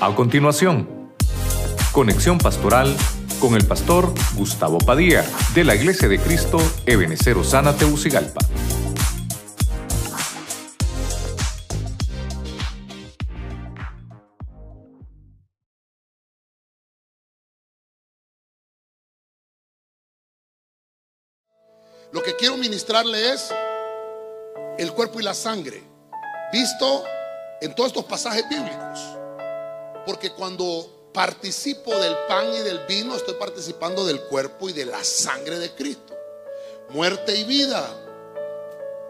A continuación, conexión pastoral con el pastor Gustavo Padilla de la Iglesia de Cristo Ebenecer Osana Teucigalpa. Lo que quiero ministrarle es el cuerpo y la sangre, visto en todos estos pasajes bíblicos. Porque cuando participo del pan y del vino, estoy participando del cuerpo y de la sangre de Cristo. Muerte y vida.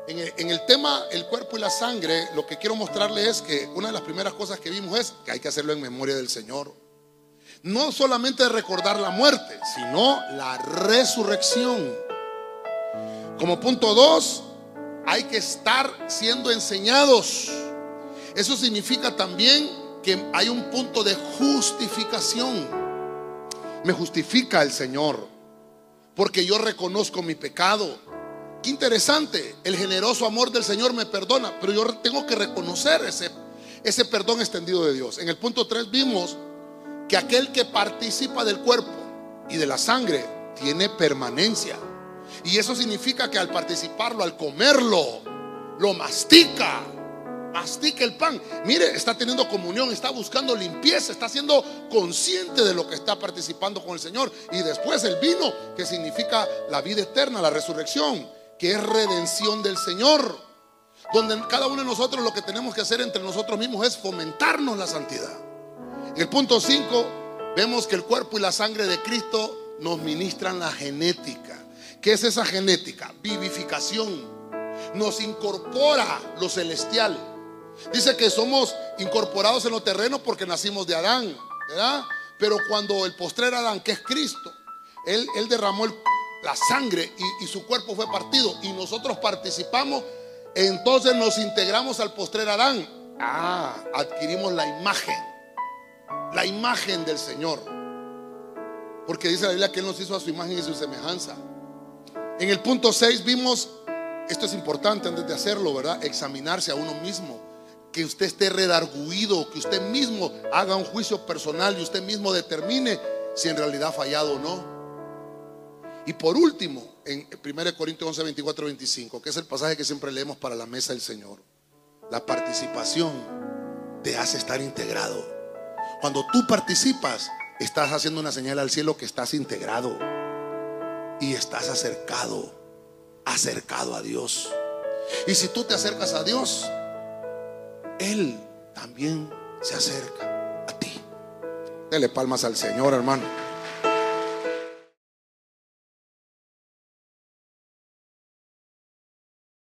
En el, tema el cuerpo y la sangre, lo que quiero mostrarle es que una de las primeras cosas que vimos es que hay que hacerlo en memoria del Señor. No solamente recordar la muerte, sino la resurrección. Como punto dos, hay que estar siendo enseñados. Eso significa también que hay un punto de justificación. Me justifica el Señor, porque yo reconozco mi pecado. Qué interesante, el generoso amor del Señor me perdona, pero yo tengo que reconocer ese, ese perdón extendido de Dios. En el punto 3 vimos que aquel que participa del cuerpo y de la sangre tiene permanencia. Y eso significa que al participarlo, al comerlo, lo mastica. Mastica el pan. Mire, está teniendo comunión, está buscando limpieza, está siendo consciente de lo que está participando con el Señor. Y después el vino, que significa la vida eterna, la resurrección, que es redención del Señor. Donde cada uno de nosotros lo que tenemos que hacer entre nosotros mismos es fomentarnos la santidad. El punto 5 vemos que el cuerpo y la sangre de Cristo nos ministran la genética. ¿Qué es esa genética? Vivificación. Nos incorpora lo celestial. Dice que somos incorporados en lo terreno porque nacimos de Adán, ¿verdad? Pero cuando el postrer Adán, que es Cristo, él, él derramó la sangre y, y su cuerpo fue partido y nosotros participamos, entonces nos integramos al postrer Adán. Ah, adquirimos la imagen, la imagen del Señor. Porque dice la Biblia que Él nos hizo a su imagen y su semejanza. En el punto 6 vimos, esto es importante antes de hacerlo, ¿verdad? Examinarse a uno mismo. Que usted esté redarguido, que usted mismo haga un juicio personal y usted mismo determine si en realidad ha fallado o no. Y por último, en 1 Corintios 11, 24, 25, que es el pasaje que siempre leemos para la mesa del Señor, la participación te hace estar integrado. Cuando tú participas, estás haciendo una señal al cielo que estás integrado y estás acercado, acercado a Dios. Y si tú te acercas a Dios, Él también se acerca a ti. Dele palmas al Señor, hermano.